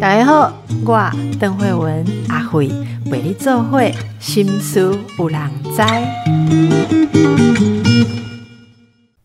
大家好，我邓慧文阿慧为你做会心思有人知。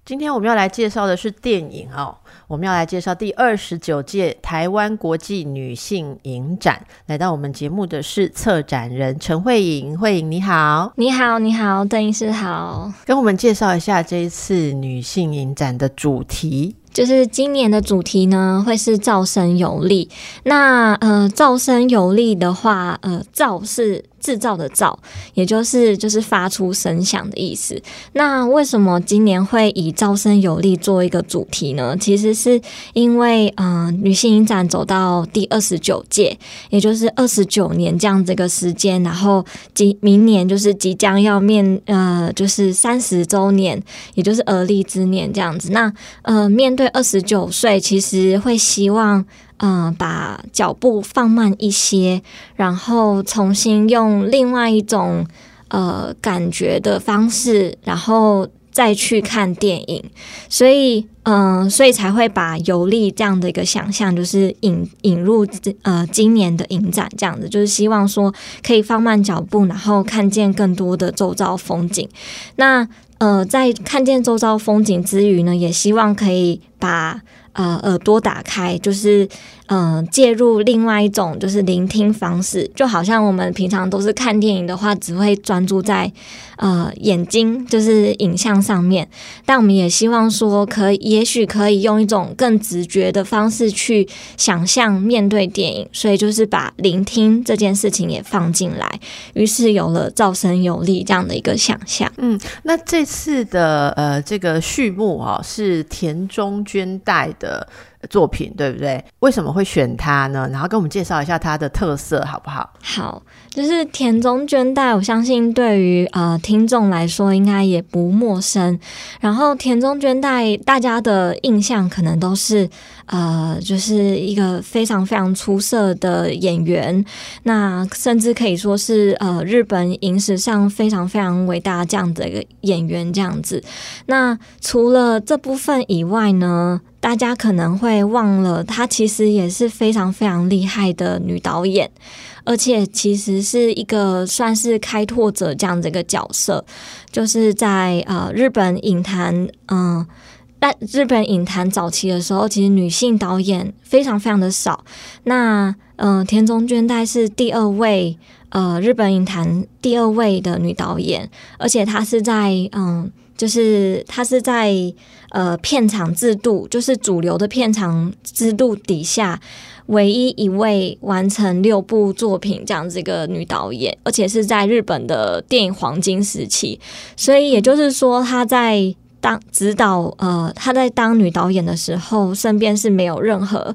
今天我们要来介绍的是电影哦，我们要来介绍第二十九届台湾国际女性影展。来到我们节目的是策展人陈慧颖，慧颖你好，你好，你好，邓医师好，跟我们介绍一下这一次女性影展的主题。就是今年的主题呢，会是噪声有力。那呃，噪声有力的话，呃，噪是制造的造，也就是就是发出声响的意思。那为什么今年会以噪声有力做一个主题呢？其实是因为呃，女性影展走到第二十九届，也就是二十九年这样子个时间，然后即明年就是即将要面呃，就是三十周年，也就是而立之年这样子。那呃，面对二十九岁，其实会希望，嗯，把脚步放慢一些，然后重新用另外一种呃感觉的方式，然后再去看电影。所以，嗯，所以才会把游历这样的一个想象，就是引引入呃今年的影展这样子，就是希望说可以放慢脚步，然后看见更多的周遭风景。那呃，在看见周遭风景之余呢，也希望可以把呃耳朵打开，就是嗯介入另外一种就是聆听方式，就好像我们平常都是看电影的话，只会专注在呃眼睛就是影像上面，但我们也希望说，可以也许可以用一种更直觉的方式去想象面对电影，所以就是把聆听这件事情也放进来，于是有了噪声有力这样的一个想象。嗯，那这次的呃这个序幕哦，是田中绢带的作品，对不对？为什么会选他呢？然后跟我们介绍一下他的特色，好不好？好，就是田中绢代，我相信对于呃听众来说应该也不陌生。然后田中绢代，大家的印象可能都是呃，就是一个非常非常出色的演员，那甚至可以说是呃日本影史上非常非常伟大这样的一个演员这样子。那除了这部分以外呢？大家可能会忘了，她其实也是非常非常厉害的女导演，而且其实是一个算是开拓者这样的一个角色，就是在呃日本影坛，嗯，在日本影坛早期的时候，其实女性导演非常非常的少。那嗯，田中绢代是第二位，呃，日本影坛第二位的女导演，而且她是在嗯。就是他是在呃片场制度，就是主流的片场制度底下，唯一一位完成六部作品这样子一个女导演，而且是在日本的电影黄金时期。所以也就是说，她在当指导呃，她在当女导演的时候，身边是没有任何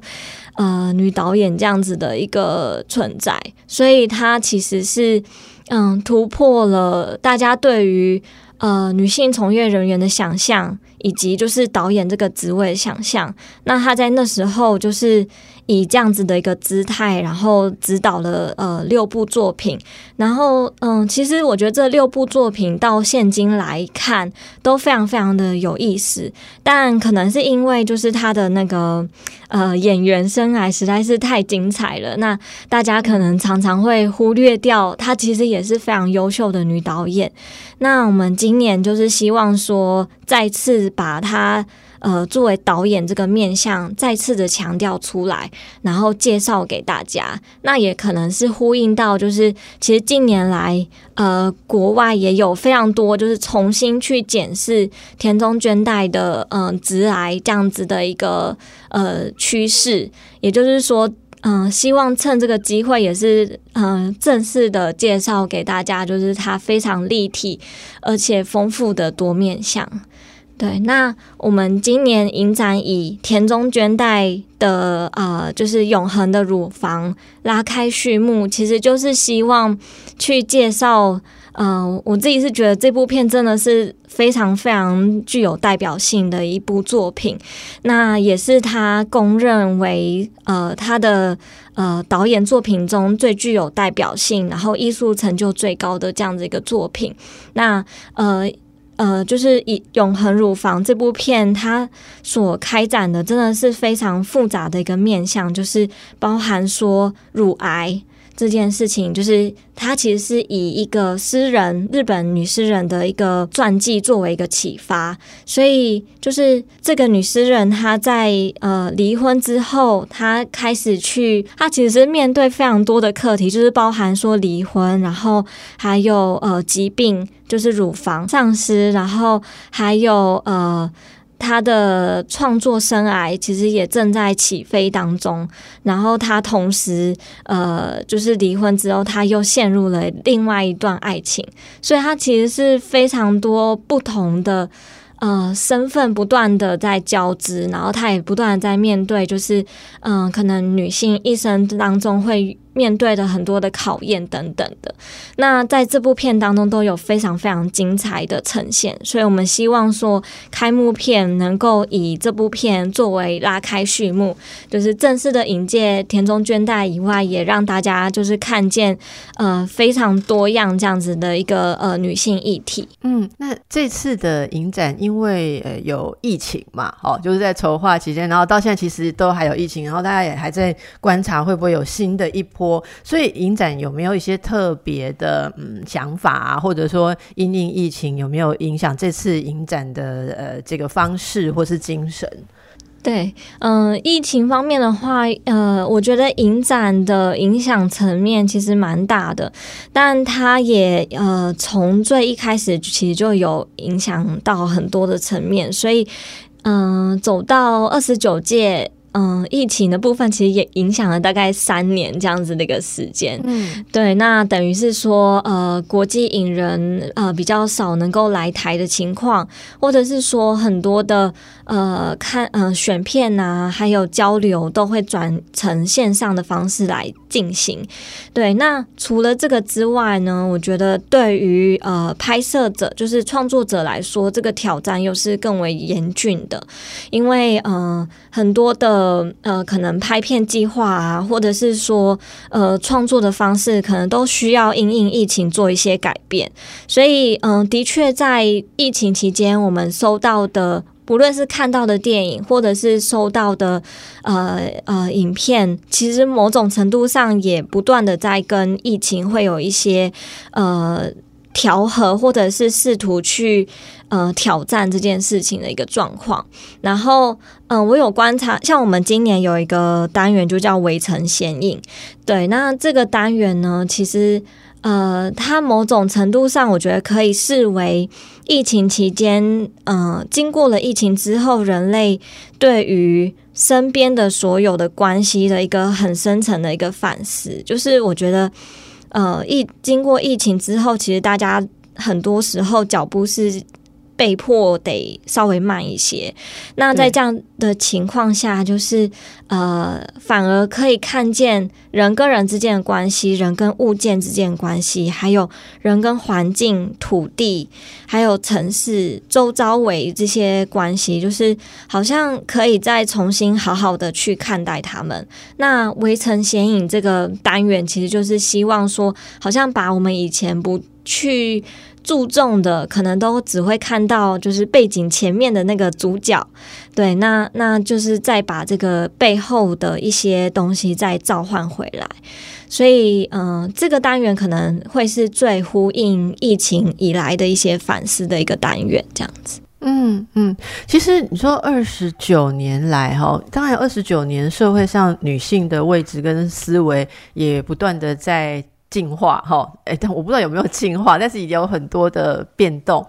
呃女导演这样子的一个存在，所以她其实是嗯突破了大家对于。呃，女性从业人员的想象，以及就是导演这个职位的想象，那他在那时候就是。以这样子的一个姿态，然后指导了呃六部作品，然后嗯，其实我觉得这六部作品到现今来看都非常非常的有意思，但可能是因为就是他的那个呃演员生涯实在是太精彩了，那大家可能常常会忽略掉她其实也是非常优秀的女导演。那我们今年就是希望说再次把她。呃，作为导演这个面向再次的强调出来，然后介绍给大家，那也可能是呼应到，就是其实近年来，呃，国外也有非常多就是重新去检视田中绢代的嗯直癌这样子的一个呃趋势，也就是说，嗯，希望趁这个机会也是嗯正式的介绍给大家，就是它非常立体而且丰富的多面相。对，那我们今年影展以田中绢代的呃，就是永恒的乳房拉开序幕，其实就是希望去介绍，呃，我自己是觉得这部片真的是非常非常具有代表性的一部作品，那也是他公认为呃他的呃导演作品中最具有代表性，然后艺术成就最高的这样子一个作品，那呃。呃，就是以《永恒乳房》这部片，它所开展的真的是非常复杂的一个面向，就是包含说乳癌。这件事情就是，它其实是以一个诗人，日本女诗人的一个传记作为一个启发，所以就是这个女诗人她在呃离婚之后，她开始去，她其实是面对非常多的课题，就是包含说离婚，然后还有呃疾病，就是乳房丧失，然后还有呃。他的创作生涯其实也正在起飞当中，然后他同时呃，就是离婚之后，他又陷入了另外一段爱情，所以他其实是非常多不同的呃身份不断的在交织，然后他也不断的在面对，就是嗯，可能女性一生当中会。面对的很多的考验等等的，那在这部片当中都有非常非常精彩的呈现，所以我们希望说开幕片能够以这部片作为拉开序幕，就是正式的引介田中绢代以外，也让大家就是看见呃非常多样这样子的一个呃女性议题。嗯，那这次的影展因为呃有疫情嘛，哦，就是在筹划期间，然后到现在其实都还有疫情，然后大家也还在观察会不会有新的一波。所以影展有没有一些特别的嗯想法啊，或者说因应疫情有没有影响这次影展的呃这个方式或是精神？对，嗯，疫情方面的话，呃，我觉得影展的影响层面其实蛮大的，但它也呃从最一开始其实就有影响到很多的层面，所以嗯，走到二十九届。嗯，疫情的部分其实也影响了大概三年这样子的一个时间。嗯，对，那等于是说，呃，国际影人呃比较少能够来台的情况，或者是说很多的呃看嗯选片呐，还有交流都会转成线上的方式来进行。对，那除了这个之外呢，我觉得对于呃拍摄者就是创作者来说，这个挑战又是更为严峻的，因为嗯很多的。呃，可能拍片计划啊，或者是说呃创作的方式，可能都需要因应疫情做一些改变。所以，嗯，的确在疫情期间，我们收到的，不论是看到的电影，或者是收到的呃呃影片，其实某种程度上也不断的在跟疫情会有一些呃。调和，或者是试图去呃挑战这件事情的一个状况。然后，嗯，我有观察，像我们今年有一个单元就叫“围城显影”。对，那这个单元呢，其实呃，它某种程度上，我觉得可以视为疫情期间，嗯，经过了疫情之后，人类对于身边的所有的关系的一个很深层的一个反思。就是我觉得。呃，疫经过疫情之后，其实大家很多时候脚步是被迫得稍微慢一些。那在这样的情况下，就是呃，反而可以看见人跟人之间的关系，人跟物件之间的关系，还有人跟环境、土地，还有城市周遭围这些关系，就是好像可以再重新好好的去看待他们。那围城显影这个单元，其实就是希望说，好像把我们以前不去。注重的可能都只会看到就是背景前面的那个主角，对，那那就是再把这个背后的一些东西再召唤回来，所以嗯，这个单元可能会是最呼应疫情以来的一些反思的一个单元，这样子。嗯嗯，其实你说二十九年来哈，当然二十九年社会上女性的位置跟思维也不断的在。进化哈，哎，但我不知道有没有进化，但是已经有很多的变动。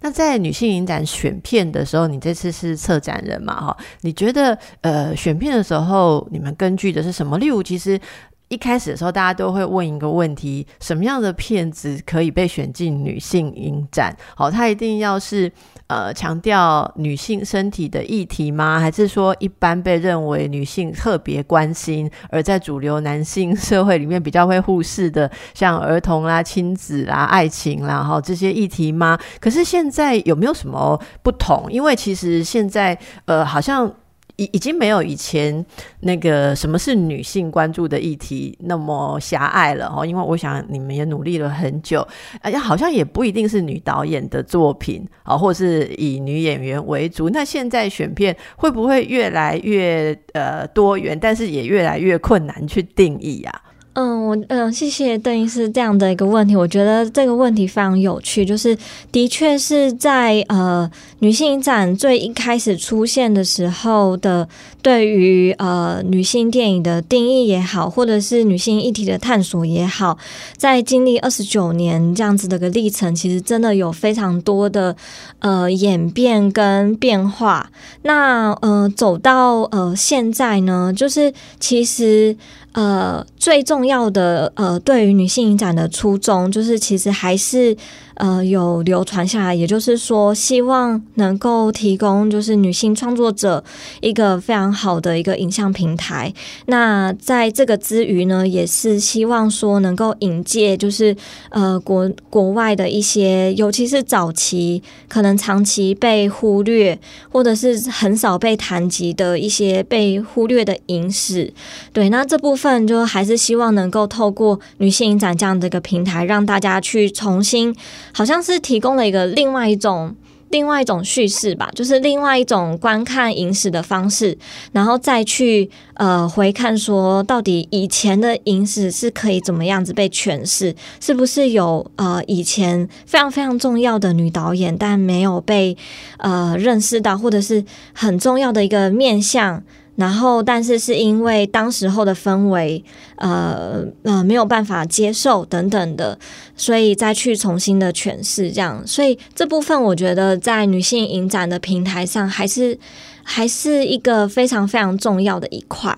那在女性影展选片的时候，你这次是策展人嘛哈？你觉得呃，选片的时候你们根据的是什么？例如，其实一开始的时候，大家都会问一个问题：什么样的片子可以被选进女性影展？好，它一定要是。呃，强调女性身体的议题吗？还是说一般被认为女性特别关心，而在主流男性社会里面比较会忽视的，像儿童啦、亲子啦、爱情啦，哈这些议题吗？可是现在有没有什么不同？因为其实现在呃，好像已已经没有以前那个什么是女性关注的议题那么狭隘了哦，因为我想你们也努力了很久，哎呀，好像也不一定是女导演的作品啊，或是以女演员为主。那现在选片会不会越来越呃多元，但是也越来越困难去定义啊？嗯，我嗯，谢谢邓医师这样的一个问题。我觉得这个问题非常有趣，就是的确是在呃女性影展最一开始出现的时候的，对于呃女性电影的定义也好，或者是女性议题的探索也好，在经历二十九年这样子的个历程，其实真的有非常多的呃演变跟变化。那呃走到呃现在呢，就是其实。呃，最重重要的呃，对于女性影展的初衷，就是其实还是。呃，有流传下来，也就是说，希望能够提供就是女性创作者一个非常好的一个影像平台。那在这个之余呢，也是希望说能够引介就是呃国国外的一些，尤其是早期可能长期被忽略或者是很少被谈及的一些被忽略的影史。对，那这部分就还是希望能够透过女性影展这样的一个平台，让大家去重新。好像是提供了一个另外一种另外一种叙事吧，就是另外一种观看影史的方式，然后再去呃回看说，到底以前的影史是可以怎么样子被诠释？是不是有呃以前非常非常重要的女导演，但没有被呃认识到，或者是很重要的一个面向？然后，但是是因为当时候的氛围，呃呃，没有办法接受等等的，所以再去重新的诠释这样。所以这部分我觉得在女性影展的平台上，还是还是一个非常非常重要的一块。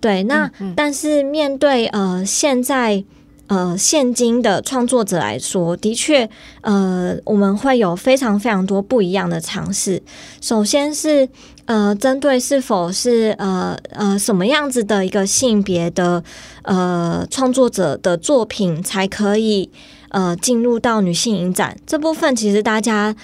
对，那但是面对呃现在。呃，现今的创作者来说，的确，呃，我们会有非常非常多不一样的尝试。首先是呃，针对是否是呃呃什么样子的一个性别的呃创作者的作品才可以呃进入到女性影展这部分，其实大家。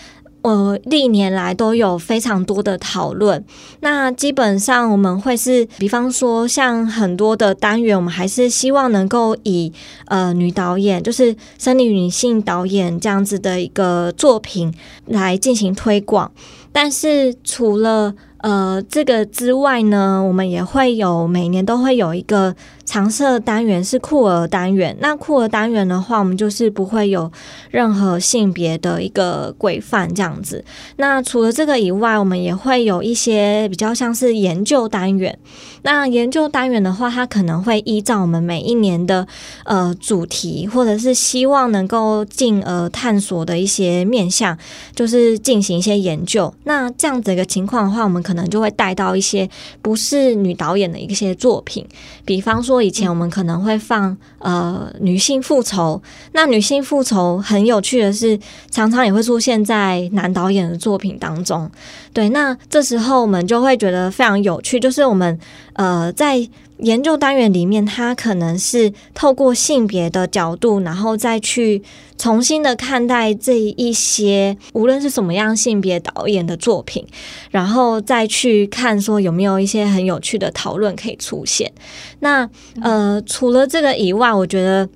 呃，历年来都有非常多的讨论。那基本上我们会是，比方说像很多的单元，我们还是希望能够以呃女导演，就是生理女性导演这样子的一个作品来进行推广。但是除了呃，这个之外呢，我们也会有每年都会有一个常设单元是酷儿单元。那酷儿单元的话，我们就是不会有任何性别的一个规范这样子。那除了这个以外，我们也会有一些比较像是研究单元。那研究单元的话，它可能会依照我们每一年的呃主题，或者是希望能够进而探索的一些面向，就是进行一些研究。那这样子一个情况的话，我们可能就会带到一些不是女导演的一些作品，比方说以前我们可能会放呃女性复仇。那女性复仇很有趣的是，常常也会出现在男导演的作品当中。对，那这时候我们就会觉得非常有趣，就是我们。呃，在研究单元里面，它可能是透过性别的角度，然后再去重新的看待这一些无论是什么样性别导演的作品，然后再去看说有没有一些很有趣的讨论可以出现。那呃，除了这个以外，我觉得。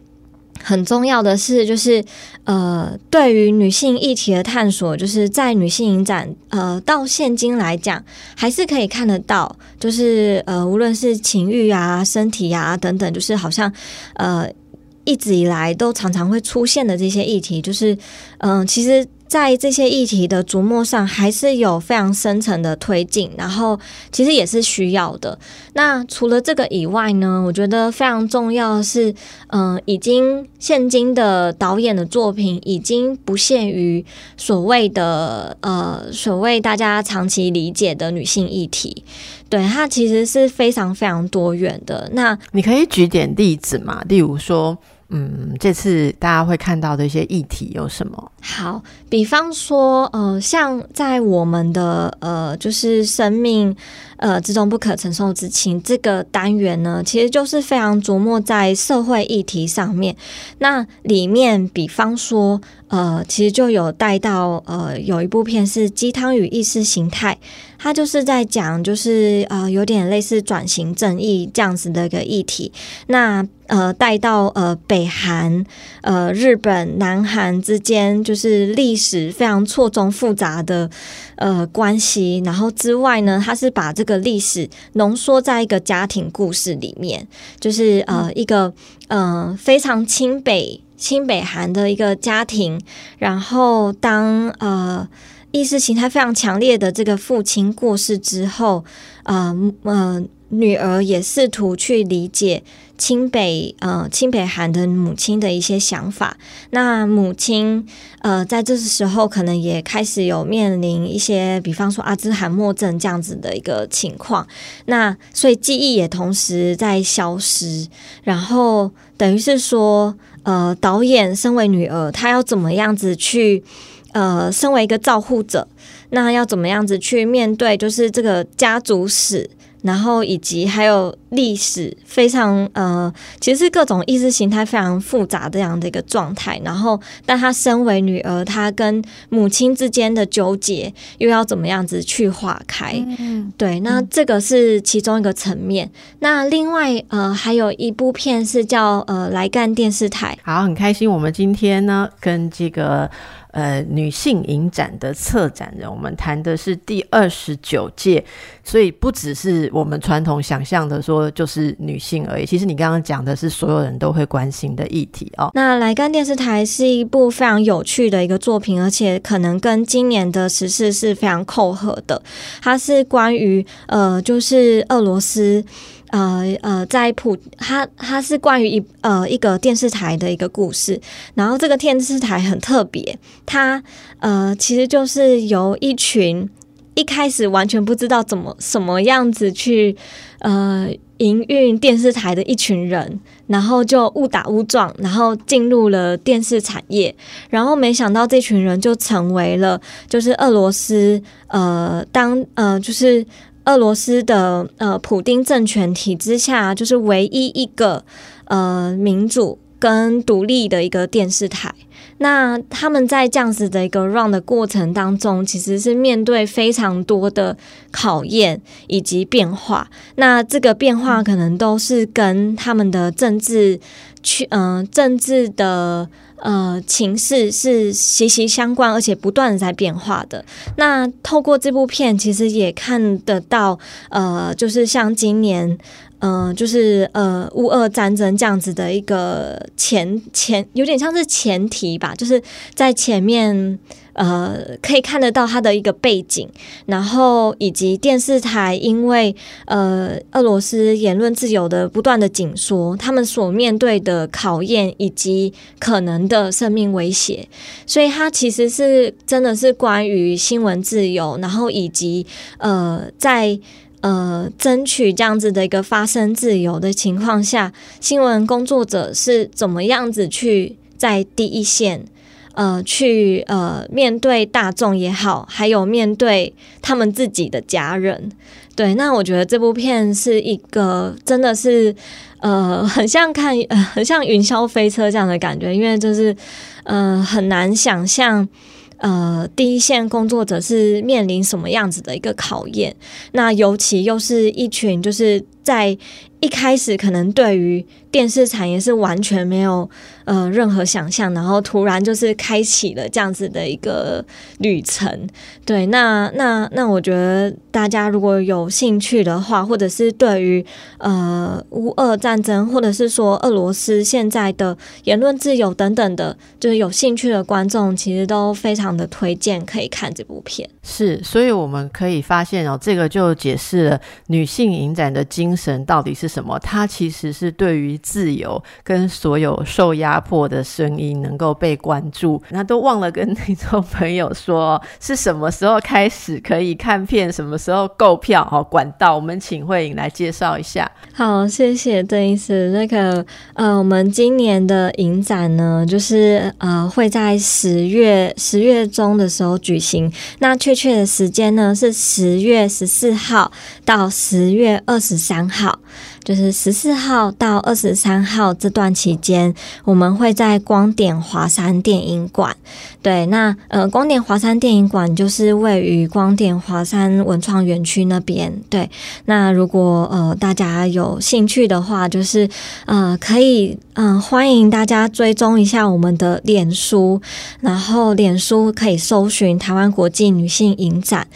很重要的是，就是呃，对于女性议题的探索，就是在女性影展，呃，到现今来讲，还是可以看得到，就是呃，无论是情欲啊、身体啊等等，就是好像呃，一直以来都常常会出现的这些议题，就是嗯，其实。在这些议题的琢磨上，还是有非常深层的推进，然后其实也是需要的。那除了这个以外呢，我觉得非常重要的是，嗯，已经现今的导演的作品已经不限于所谓的呃所谓大家长期理解的女性议题，对它其实是非常非常多元的。那你可以举点例子嘛？例如说。嗯，这次大家会看到的一些议题有什么？好，比方说，呃，像在我们的呃，就是生命呃之中不可承受之轻这个单元呢，其实就是非常琢磨在社会议题上面。那里面，比方说，呃，其实就有带到呃，有一部片是《鸡汤与意识形态》，它就是在讲，就是呃，有点类似转型正义这样子的一个议题。那呃，带到呃北韩、呃日本、南韩之间，就是历史非常错综复杂的呃关系。然后之外呢，他是把这个历史浓缩在一个家庭故事里面，就是呃一个呃非常亲北亲北韩的一个家庭。然后当呃意识形态非常强烈的这个父亲过世之后，呃呃女儿也试图去理解。清北呃，清北韩的母亲的一些想法。那母亲呃，在这时候可能也开始有面临一些，比方说阿兹海默症这样子的一个情况。那所以记忆也同时在消失。然后等于是说，呃，导演身为女儿，她要怎么样子去呃，身为一个照护者，那要怎么样子去面对，就是这个家族史。然后以及还有历史非常呃，其实是各种意识形态非常复杂这样的一个状态。然后，但她身为女儿，她跟母亲之间的纠结又要怎么样子去化开？嗯，对，那这个是其中一个层面。那另外呃，还有一部片是叫呃来干电视台。好，很开心，我们今天呢跟这个。呃，女性影展的策展人，我们谈的是第二十九届，所以不只是我们传统想象的说就是女性而已。其实你刚刚讲的是所有人都会关心的议题哦。那来干电视台是一部非常有趣的一个作品，而且可能跟今年的时事是非常扣合的。它是关于呃，就是俄罗斯。呃呃，在普，它它是关于一呃一个电视台的一个故事，然后这个电视台很特别，它呃其实就是由一群一开始完全不知道怎么什么样子去呃营运电视台的一群人，然后就误打误撞，然后进入了电视产业，然后没想到这群人就成为了就是俄罗斯呃当呃就是。俄罗斯的呃普丁政权体制下，就是唯一一个呃民主跟独立的一个电视台。那他们在这样子的一个 run 的过程当中，其实是面对非常多的考验以及变化。那这个变化可能都是跟他们的政治去嗯政治的。呃，情势是息息相关，而且不断的在变化的。那透过这部片，其实也看得到，呃，就是像今年，嗯，就是呃，乌俄战争这样子的一个前前，有点像是前提吧，就是在前面。呃，可以看得到它的一个背景，然后以及电视台因为呃俄罗斯言论自由的不断的紧缩，他们所面对的考验以及可能的生命威胁，所以它其实是真的是关于新闻自由，然后以及呃在呃争取这样子的一个发声自由的情况下，新闻工作者是怎么样子去在第一线。呃，去呃面对大众也好，还有面对他们自己的家人，对，那我觉得这部片是一个真的是呃很像看呃很像云霄飞车这样的感觉，因为就是呃很难想象呃第一线工作者是面临什么样子的一个考验，那尤其又是一群就是在一开始可能对于电视产业是完全没有。呃，任何想象，然后突然就是开启了这样子的一个旅程。对，那那那，我觉得大家如果有兴趣的话，或者是对于呃乌俄战争，或者是说俄罗斯现在的言论自由等等的，就是有兴趣的观众，其实都非常的推荐可以看这部片。是，所以我们可以发现哦，这个就解释了女性影展的精神到底是什么？它其实是对于自由跟所有受压迫的声音能够被关注。那都忘了跟听众朋友说，是什么时候开始可以看片，什么时候购票？哦，管道，我们请慧颖来介绍一下。好，谢谢邓医师。那个呃，我们今年的影展呢，就是呃会在十月十月中的时候举行。那确切的时间呢是十月十四号到十月二十三号。就是十四号到二十三号这段期间，我们会在光点华山电影馆。对，那呃，光点华山电影馆就是位于光点华山文创园区那边。对，那如果呃大家有兴趣的话，就是呃可以嗯欢迎大家追踪一下我们的脸书，然后脸书可以搜寻台湾国际女性影展。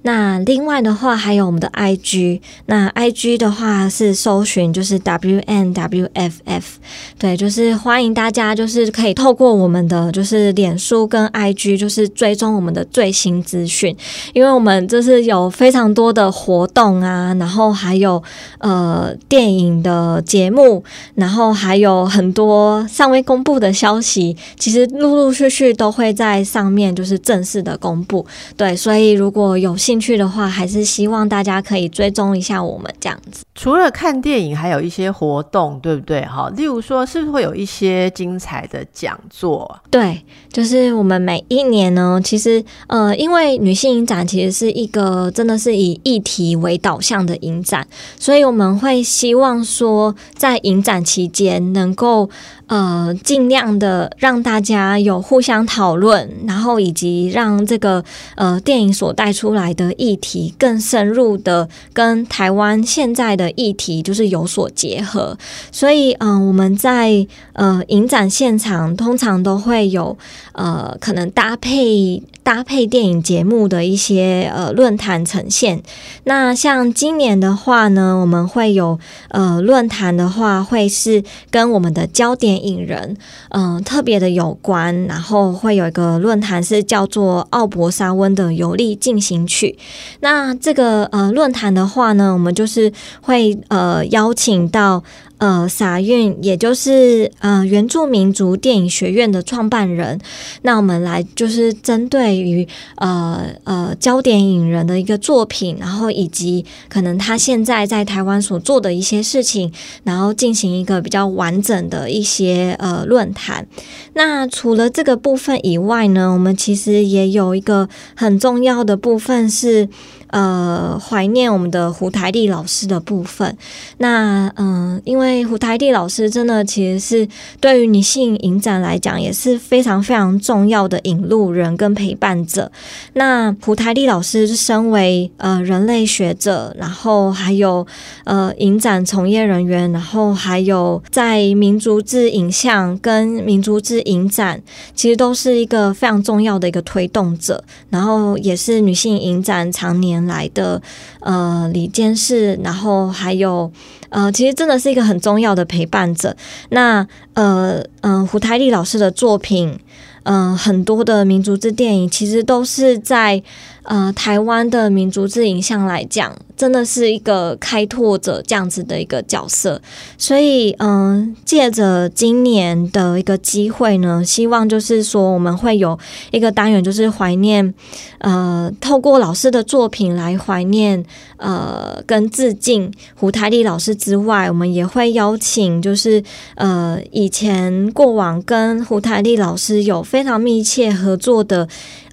那另外的话，还有我们的 IG，那 IG 的话是。搜寻就是 W N W F F，对，就是欢迎大家，就是可以透过我们的就是脸书跟 I G，就是追踪我们的最新资讯，因为我们就是有非常多的活动啊，然后还有呃电影的节目，然后还有很多尚未公布的消息，其实陆陆续续都会在上面就是正式的公布，对，所以如果有兴趣的话，还是希望大家可以追踪一下我们这样子，除了看。电影还有一些活动，对不对？哈，例如说，是不是会有一些精彩的讲座？对，就是我们每一年呢，其实呃，因为女性影展其实是一个真的是以议题为导向的影展，所以我们会希望说，在影展期间能够。呃，尽量的让大家有互相讨论，然后以及让这个呃电影所带出来的议题更深入的跟台湾现在的议题就是有所结合。所以，嗯，我们在呃影展现场通常都会有呃可能搭配。搭配电影节目的一些呃论坛呈现。那像今年的话呢，我们会有呃论坛的话，会是跟我们的焦点引人嗯特别的有关。然后会有一个论坛是叫做奥博沙温的游历进行曲。那这个呃论坛的话呢，我们就是会呃邀请到。呃，撒运也就是呃原住民族电影学院的创办人，那我们来就是针对于呃呃焦点影人的一个作品，然后以及可能他现在在台湾所做的一些事情，然后进行一个比较完整的一些呃论坛。那除了这个部分以外呢，我们其实也有一个很重要的部分是。呃，怀念我们的胡台丽老师的部分。那嗯，因为胡台丽老师真的其实是对于女性影展来讲也是非常非常重要的引路人跟陪伴者。那胡台丽老师身为呃人类学者，然后还有呃影展从业人员，然后还有在民族志影像跟民族志影展，其实都是一个非常重要的一个推动者。然后也是女性影展常年。来的呃，李监事，然后还有呃，其实真的是一个很重要的陪伴者。那呃嗯，胡台丽老师的作品，嗯，很多的民族之电影，其实都是在呃台湾的民族之影像来讲。真的是一个开拓者这样子的一个角色，所以嗯，借着今年的一个机会呢，希望就是说我们会有一个单元，就是怀念，呃，透过老师的作品来怀念，呃，跟致敬胡台丽老师之外，我们也会邀请，就是呃，以前过往跟胡台丽老师有非常密切合作的。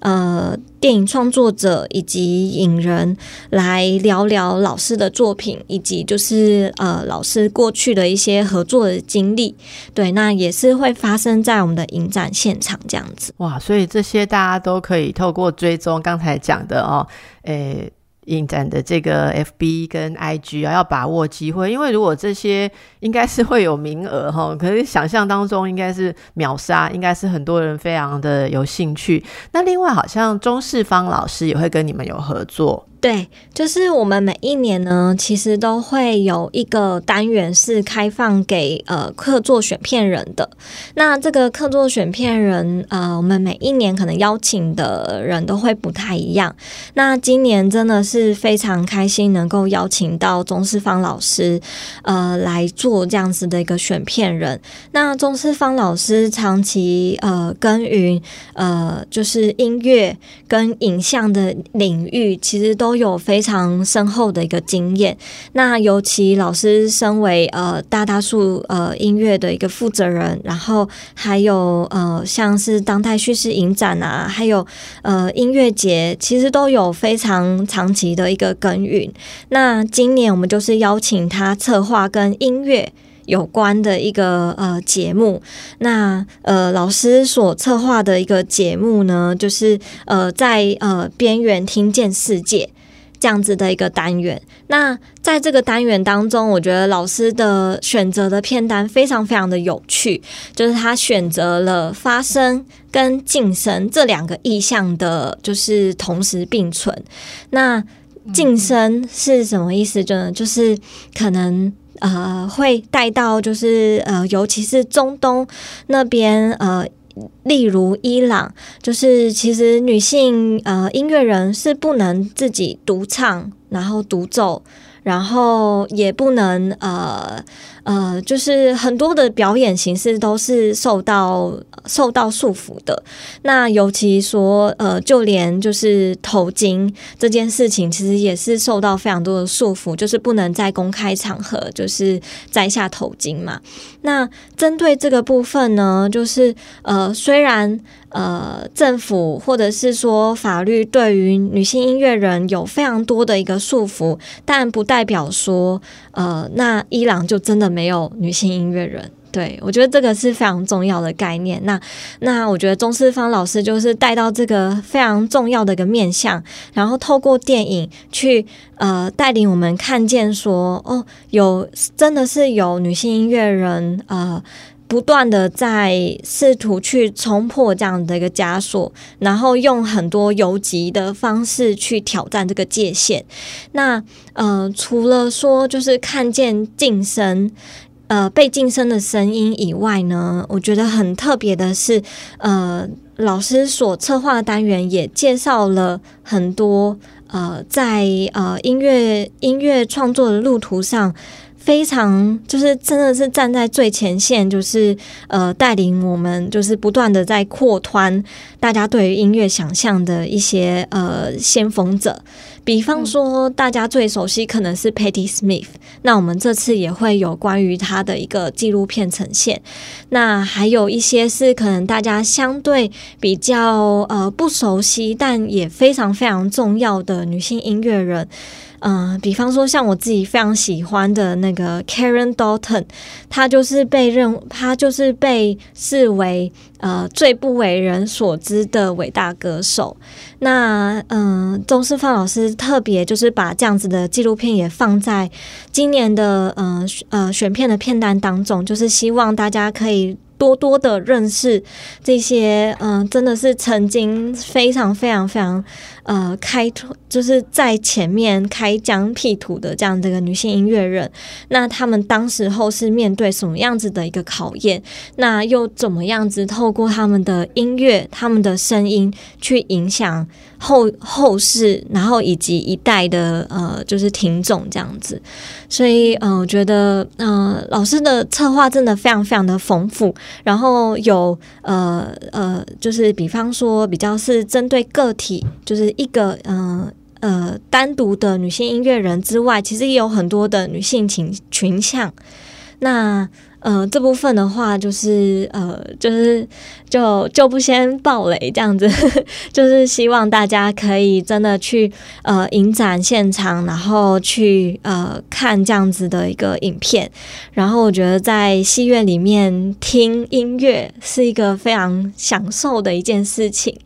呃，电影创作者以及影人来聊聊老师的作品，以及就是呃老师过去的一些合作的经历。对，那也是会发生在我们的影展现场这样子。哇，所以这些大家都可以透过追踪刚才讲的哦，诶。影展的这个 FB 跟 IG 啊，要把握机会，因为如果这些应该是会有名额哈，可是想象当中应该是秒杀，应该是很多人非常的有兴趣。那另外好像钟世芳老师也会跟你们有合作。对，就是我们每一年呢，其实都会有一个单元是开放给呃客座选片人的。那这个客座选片人，呃，我们每一年可能邀请的人都会不太一样。那今年真的是非常开心，能够邀请到钟世芳老师，呃，来做这样子的一个选片人。那钟世芳老师长期呃耕耘呃就是音乐跟影像的领域，其实都。都有非常深厚的一个经验，那尤其老师身为呃大大数呃音乐的一个负责人，然后还有呃像是当代叙事影展啊，还有呃音乐节，其实都有非常长期的一个耕耘。那今年我们就是邀请他策划跟音乐有关的一个呃节目。那呃老师所策划的一个节目呢，就是呃在呃边缘听见世界。这样子的一个单元，那在这个单元当中，我觉得老师的选择的片单非常非常的有趣，就是他选择了发声跟晋升这两个意向的，就是同时并存。那晋升是什么意思？就呢，就是可能呃会带到，就是呃，尤其是中东那边呃。例如伊朗，就是其实女性呃音乐人是不能自己独唱，然后独奏。然后也不能呃呃，就是很多的表演形式都是受到受到束缚的。那尤其说呃，就连就是头巾这件事情，其实也是受到非常多的束缚，就是不能在公开场合就是摘下头巾嘛。那针对这个部分呢，就是呃，虽然。呃，政府或者是说法律对于女性音乐人有非常多的一个束缚，但不代表说，呃，那伊朗就真的没有女性音乐人。对我觉得这个是非常重要的概念。那那我觉得钟思芳老师就是带到这个非常重要的一个面向，然后透过电影去呃带领我们看见说，哦，有真的是有女性音乐人呃。不断的在试图去冲破这样的一个枷锁，然后用很多游击的方式去挑战这个界限。那呃，除了说就是看见晋升，呃，被晋升的声音以外呢，我觉得很特别的是，呃，老师所策划的单元也介绍了很多呃，在呃音乐音乐创作的路途上。非常就是真的是站在最前线，就是呃带领我们，就是不断的在扩宽大家对于音乐想象的一些呃先锋者。比方说，大家最熟悉可能是 Patty Smith，那我们这次也会有关于他的一个纪录片呈现。那还有一些是可能大家相对比较呃不熟悉，但也非常非常重要的女性音乐人。嗯，比方说像我自己非常喜欢的那个 Karen Dalton，他就是被认，他就是被视为呃最不为人所知的伟大歌手。那嗯，钟世芳老师特别就是把这样子的纪录片也放在今年的呃呃选片的片单当中，就是希望大家可以。多多的认识这些，嗯，真的是曾经非常非常非常，呃，开拓就是在前面开疆辟土的这样的一个女性音乐人。那他们当时候是面对什么样子的一个考验？那又怎么样子透过他们的音乐、他们的声音去影响后后世，然后以及一代的呃，就是听众这样子。所以，嗯，我觉得，嗯，老师的策划真的非常非常的丰富。然后有呃呃，就是比方说比较是针对个体，就是一个嗯呃单独的女性音乐人之外，其实也有很多的女性群群像。那呃，这部分的话，就是呃，就是就就不先暴雷这样子，就是希望大家可以真的去呃影展现场，然后去呃看这样子的一个影片。然后我觉得在戏院里面听音乐是一个非常享受的一件事情，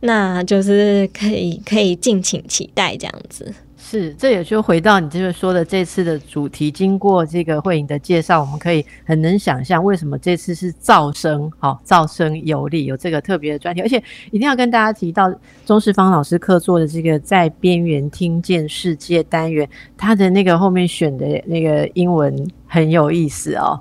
那就是可以可以敬请期待这样子。是，这也就回到你这边说的这次的主题。经过这个慧颖的介绍，我们可以很能想象为什么这次是噪声，好，噪声有力，有这个特别的专题，而且一定要跟大家提到钟世芳老师客座的这个在边缘听见世界单元，他的那个后面选的那个英文很有意思哦，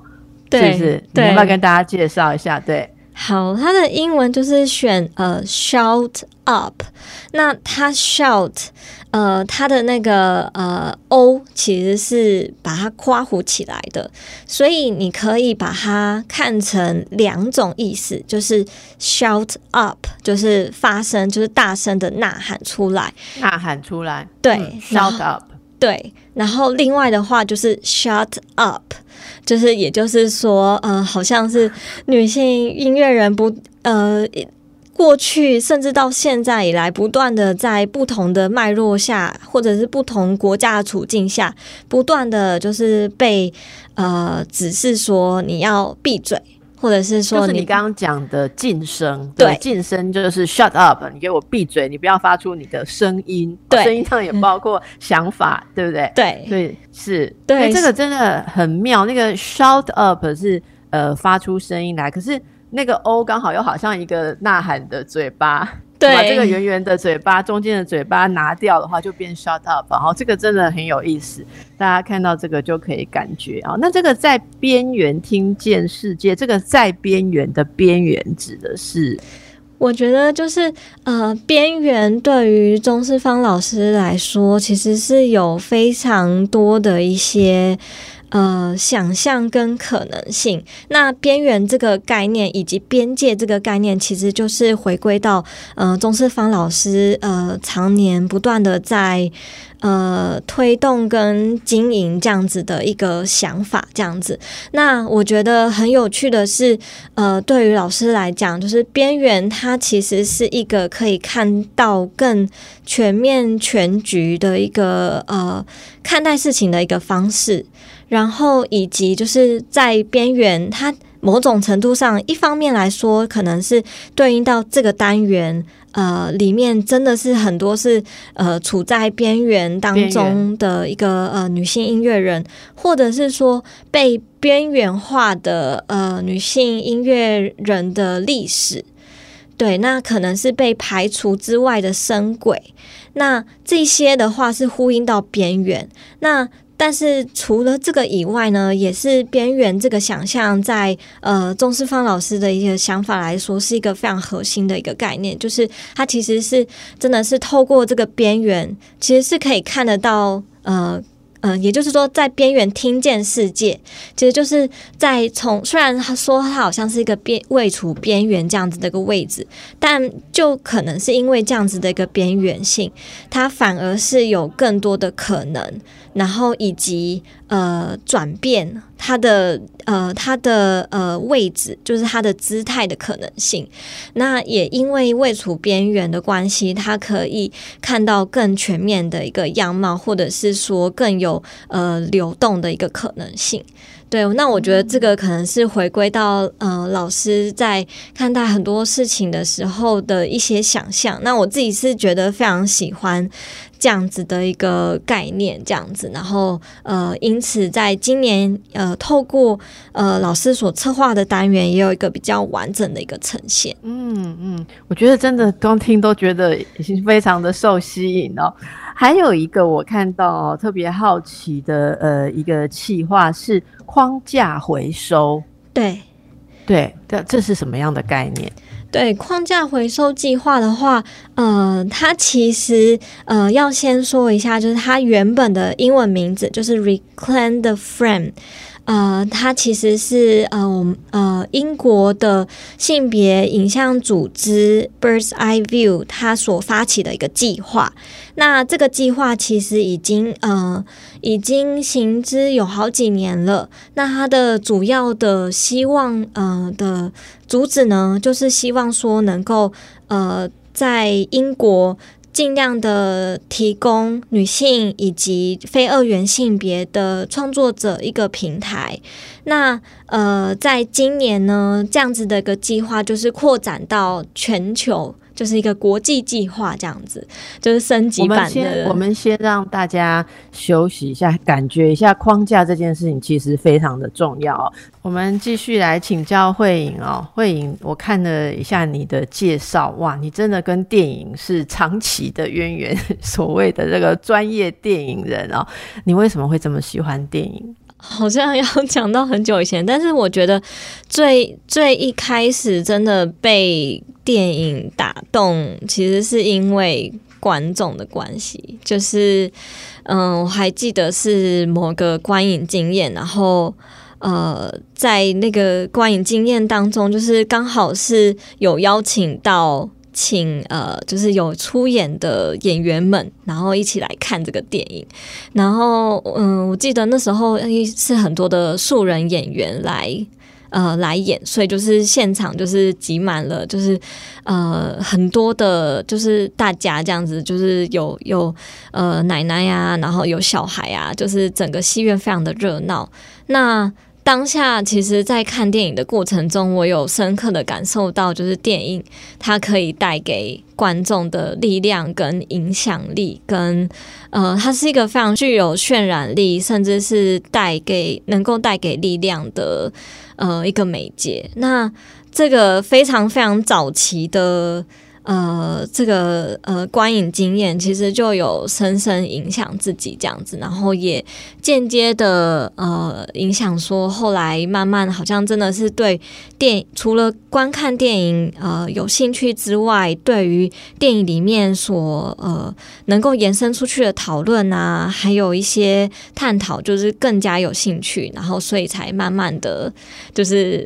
是不是？你要不要跟大家介绍一下？对。好，它的英文就是选呃 shout up，那它 shout 呃它的那个呃 o 其实是把它夸胡起来的，所以你可以把它看成两种意思，就是 shout up 就是发声，就是大声的呐喊出来，呐喊出来，对，shout up，对，然后另外的话就是 shut up。就是，也就是说，呃，好像是女性音乐人不，呃，过去甚至到现在以来，不断的在不同的脉络下，或者是不同国家的处境下，不断的就是被呃指示说你要闭嘴。或者是说，你刚刚讲的晋升，对，晋升就是 shut up，你给我闭嘴，你不要发出你的声音。对，声音上也包括想法，对不对？对，对，是，对，这个真的很妙。那个 shout up 是呃发出声音来，可是那个 o 刚好又好像一个呐喊的嘴巴。把这个圆圆的嘴巴中间的嘴巴拿掉的话，就变 shut up。然后这个真的很有意思，大家看到这个就可以感觉啊。那这个在边缘听见世界，这个在边缘的边缘指的是，我觉得就是呃，边缘对于钟世芳老师来说，其实是有非常多的一些。呃，想象跟可能性，那边缘这个概念以及边界这个概念，其实就是回归到呃，钟世芳老师呃，常年不断的在呃推动跟经营这样子的一个想法，这样子。那我觉得很有趣的是，呃，对于老师来讲，就是边缘它其实是一个可以看到更全面全局的一个呃看待事情的一个方式。然后以及就是在边缘，它某种程度上，一方面来说，可能是对应到这个单元，呃，里面真的是很多是呃处在边缘当中的一个呃女性音乐人，或者是说被边缘化的呃女性音乐人的历史，对，那可能是被排除之外的声轨，那这些的话是呼应到边缘，那。但是除了这个以外呢，也是边缘这个想象，在呃钟世芳老师的一些想法来说，是一个非常核心的一个概念，就是它其实是真的是透过这个边缘，其实是可以看得到呃。嗯，也就是说，在边缘听见世界，其实就是在从虽然他说他好像是一个边位处边缘这样子的一个位置，但就可能是因为这样子的一个边缘性，它反而是有更多的可能，然后以及呃转变它的呃它的呃位置，就是它的姿态的可能性。那也因为位处边缘的关系，它可以看到更全面的一个样貌，或者是说更。有呃流动的一个可能性，对，那我觉得这个可能是回归到呃老师在看待很多事情的时候的一些想象。那我自己是觉得非常喜欢这样子的一个概念，这样子，然后呃，因此在今年呃透过呃老师所策划的单元，也有一个比较完整的一个呈现。嗯嗯，我觉得真的光听都觉得已经非常的受吸引哦。还有一个我看到特别好奇的，呃，一个企划是框架回收。对，对，这这是什么样的概念？对，框架回收计划的话，呃，它其实呃要先说一下，就是它原本的英文名字就是 Reclaim the Frame。呃，它其实是呃，我们呃英国的性别影像组织 Birds Eye View 它所发起的一个计划。那这个计划其实已经呃已经行之有好几年了。那它的主要的希望呃的主旨呢，就是希望说能够呃在英国。尽量的提供女性以及非二元性别的创作者一个平台。那呃，在今年呢，这样子的一个计划就是扩展到全球。就是一个国际计划这样子，就是升级我们版的。先我们先让大家休息一下，感觉一下框架这件事情其实非常的重要哦。我们继续来请教慧颖哦，慧颖，我看了一下你的介绍，哇，你真的跟电影是长期的渊源，所谓的这个专业电影人哦。你为什么会这么喜欢电影？好像要讲到很久以前，但是我觉得最最一开始真的被电影打动，其实是因为观众的关系。就是，嗯，我还记得是某个观影经验，然后。呃，在那个观影经验当中，就是刚好是有邀请到请呃，就是有出演的演员们，然后一起来看这个电影。然后，嗯，我记得那时候是很多的素人演员来。呃，来演，所以就是现场就是挤满了，就是呃很多的，就是大家这样子，就是有有呃奶奶呀，然后有小孩啊，就是整个戏院非常的热闹。那当下其实，在看电影的过程中，我有深刻的感受到，就是电影它可以带给观众的力量跟影响力，跟呃，它是一个非常具有渲染力，甚至是带给能够带给力量的呃一个媒介。那这个非常非常早期的。呃，这个呃观影经验其实就有深深影响自己这样子，然后也间接的呃影响说，后来慢慢好像真的是对电除了观看电影呃有兴趣之外，对于电影里面所呃能够延伸出去的讨论啊，还有一些探讨，就是更加有兴趣，然后所以才慢慢的就是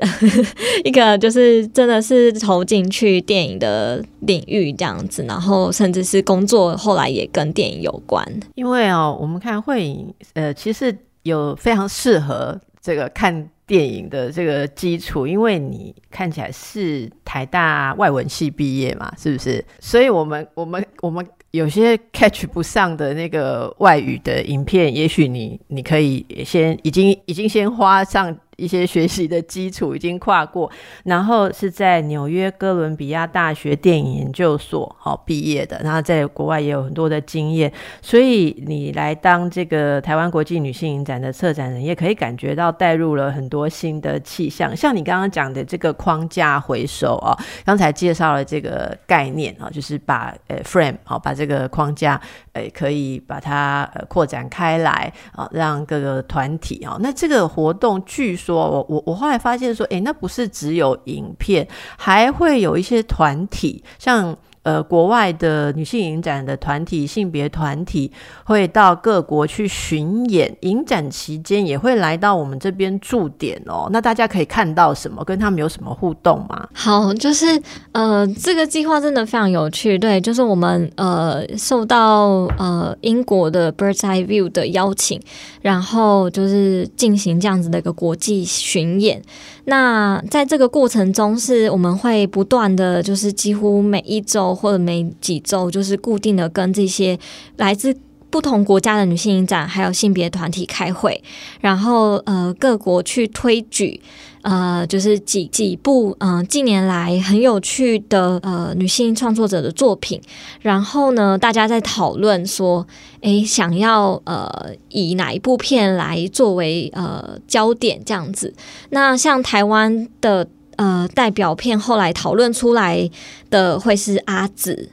一个就是真的是投进去电影的。领域这样子，然后甚至是工作，后来也跟电影有关。因为哦，我们看慧影，呃，其实有非常适合这个看电影的这个基础，因为你看起来是台大外文系毕业嘛，是不是？所以我们我们我们有些 catch 不上的那个外语的影片，也许你你可以先已经已经先花上。一些学习的基础已经跨过，然后是在纽约哥伦比亚大学电影研究所好毕业的，然后在国外也有很多的经验，所以你来当这个台湾国际女性影展的策展人，也可以感觉到带入了很多新的气象。像你刚刚讲的这个框架回收啊，刚才介绍了这个概念啊，就是把呃 frame 好把这个框架呃可以把它呃扩展开来啊，让各个团体啊，那这个活动据说。我我我后来发现说，哎，那不是只有影片，还会有一些团体，像呃国外的女性影展的团体、性别团体，会到各国去巡演。影展期间也会来到我们这边驻点哦。那大家可以看到什么？跟他们有什么互动吗？好，就是呃，这个计划真的非常有趣。对，就是我们呃受到呃英国的 Birds Eye View 的邀请。然后就是进行这样子的一个国际巡演。那在这个过程中，是我们会不断的就是几乎每一周或者每几周，就是固定的跟这些来自不同国家的女性影展还有性别团体开会，然后呃各国去推举。呃，就是几几部嗯近年来很有趣的呃女性创作者的作品，然后呢，大家在讨论说，诶，想要呃以哪一部片来作为呃焦点这样子。那像台湾的呃代表片，后来讨论出来的会是阿紫。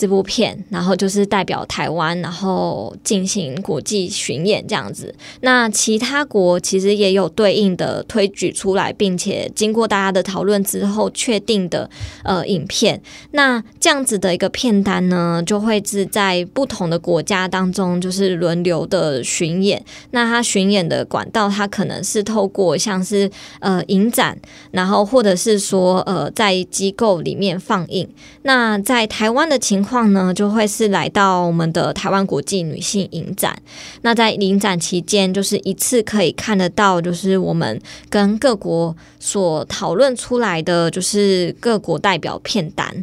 这部片，然后就是代表台湾，然后进行国际巡演这样子。那其他国其实也有对应的推举出来，并且经过大家的讨论之后确定的呃影片。那这样子的一个片单呢，就会是在不同的国家当中就是轮流的巡演。那它巡演的管道，它可能是透过像是呃影展，然后或者是说呃在机构里面放映。那在台湾的情况。况呢，就会是来到我们的台湾国际女性影展。那在影展期间，就是一次可以看得到，就是我们跟各国所讨论出来的，就是各国代表片单。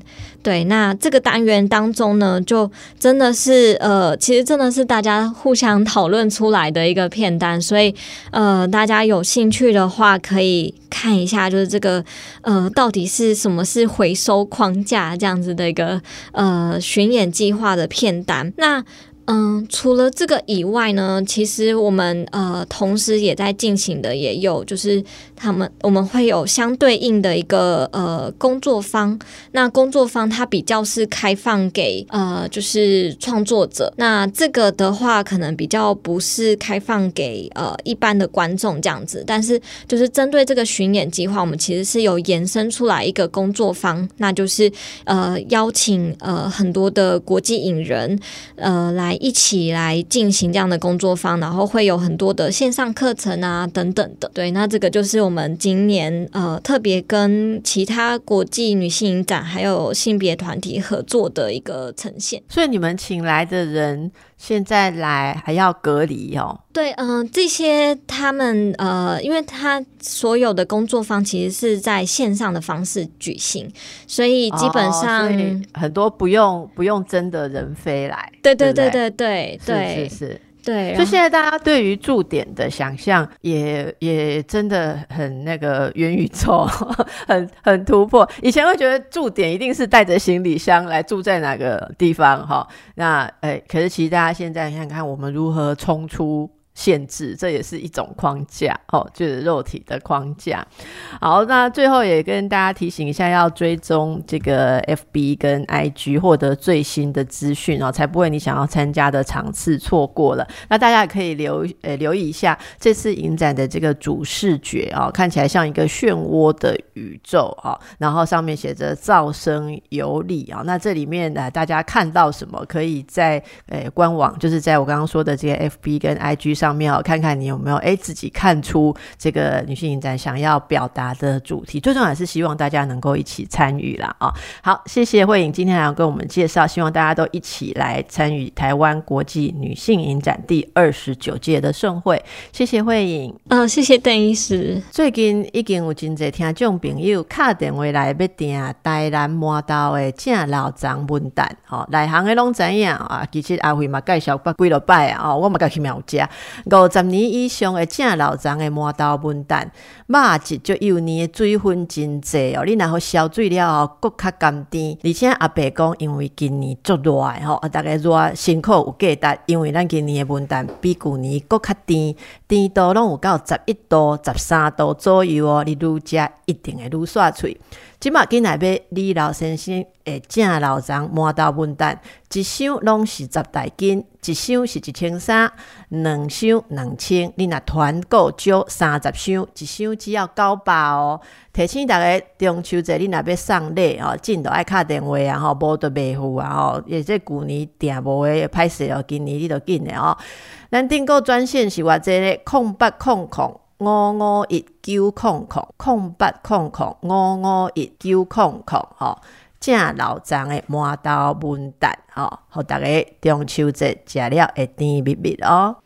对，那这个单元当中呢，就真的是呃，其实真的是大家互相讨论出来的一个片单，所以呃，大家有兴趣的话可以看一下，就是这个呃，到底是什么是回收框架这样子的一个呃巡演计划的片单。那嗯，除了这个以外呢，其实我们呃同时也在进行的也有，就是他们我们会有相对应的一个呃工作坊。那工作坊它比较是开放给呃就是创作者，那这个的话可能比较不是开放给呃一般的观众这样子。但是就是针对这个巡演计划，我们其实是有延伸出来一个工作坊，那就是呃邀请呃很多的国际影人呃来。一起来进行这样的工作坊，然后会有很多的线上课程啊等等的。对，那这个就是我们今年呃特别跟其他国际女性影展还有性别团体合作的一个呈现。所以你们请来的人现在来还要隔离哦？对，嗯，这些他们呃，因为他所有的工作坊其实是在线上的方式举行，所以基本上很多不用不用真的人飞来。对对对对对对，是是是。对，就现在大家对于驻点的想象也也真的很那个元宇宙，很很突破。以前会觉得驻点一定是带着行李箱来住在哪个地方哈，那哎，可是其实大家现在看看我们如何冲出。限制，这也是一种框架哦，就是肉体的框架。好，那最后也跟大家提醒一下，要追踪这个 FB 跟 IG，获得最新的资讯哦，才不会你想要参加的场次错过了。那大家也可以留呃留意一下这次影展的这个主视觉哦，看起来像一个漩涡的宇宙啊，然后上面写着噪声有理啊。那这里面呢，大家看到什么，可以在呃官网，就是在我刚刚说的这些 FB 跟 IG 上。上面哦，看看你有没有哎自己看出这个女性影展想要表达的主题，最重要是希望大家能够一起参与啦啊！好，谢谢慧颖今天来跟我们介绍，希望大家都一起来参与台湾国际女性影展第二十九届的盛会。谢谢慧颖，嗯，谢谢邓医师。最近已经有真侪听众朋友敲电话来要订台南摩刀的正老张文旦，哦，内行的拢知影啊。其实阿慧嘛介绍过几落摆啊，我嘛家去苗食。五十年以上的正老张的麻豆文旦，肉质足幼年，水分真济哦。你然后烧水了后，搁较甘甜。而且阿伯讲，因为今年足热吼，啊大概热辛苦有价值，因为咱今年的文蛋比旧年搁较甜，甜度拢有到十一度、十三度左右哦。你愈食一定会愈煞脆。即马今来买李老先生诶正老张麻豆文旦，一箱拢是十大斤，一箱是一千三，两箱两千。你若团购少三十箱，一箱只要九百哦。提醒大家中秋节你若要送礼哦，进都爱敲电话啊吼，无得卖付啊吼。也即旧年订无诶歹势哦，今年你都紧诶哦。咱订购专线是偌济咧，空八空空。五五一九空空空八空空五五一九空空吼，正老张的麻豆文旦吼，互大家中秋节食了会甜蜜蜜哦。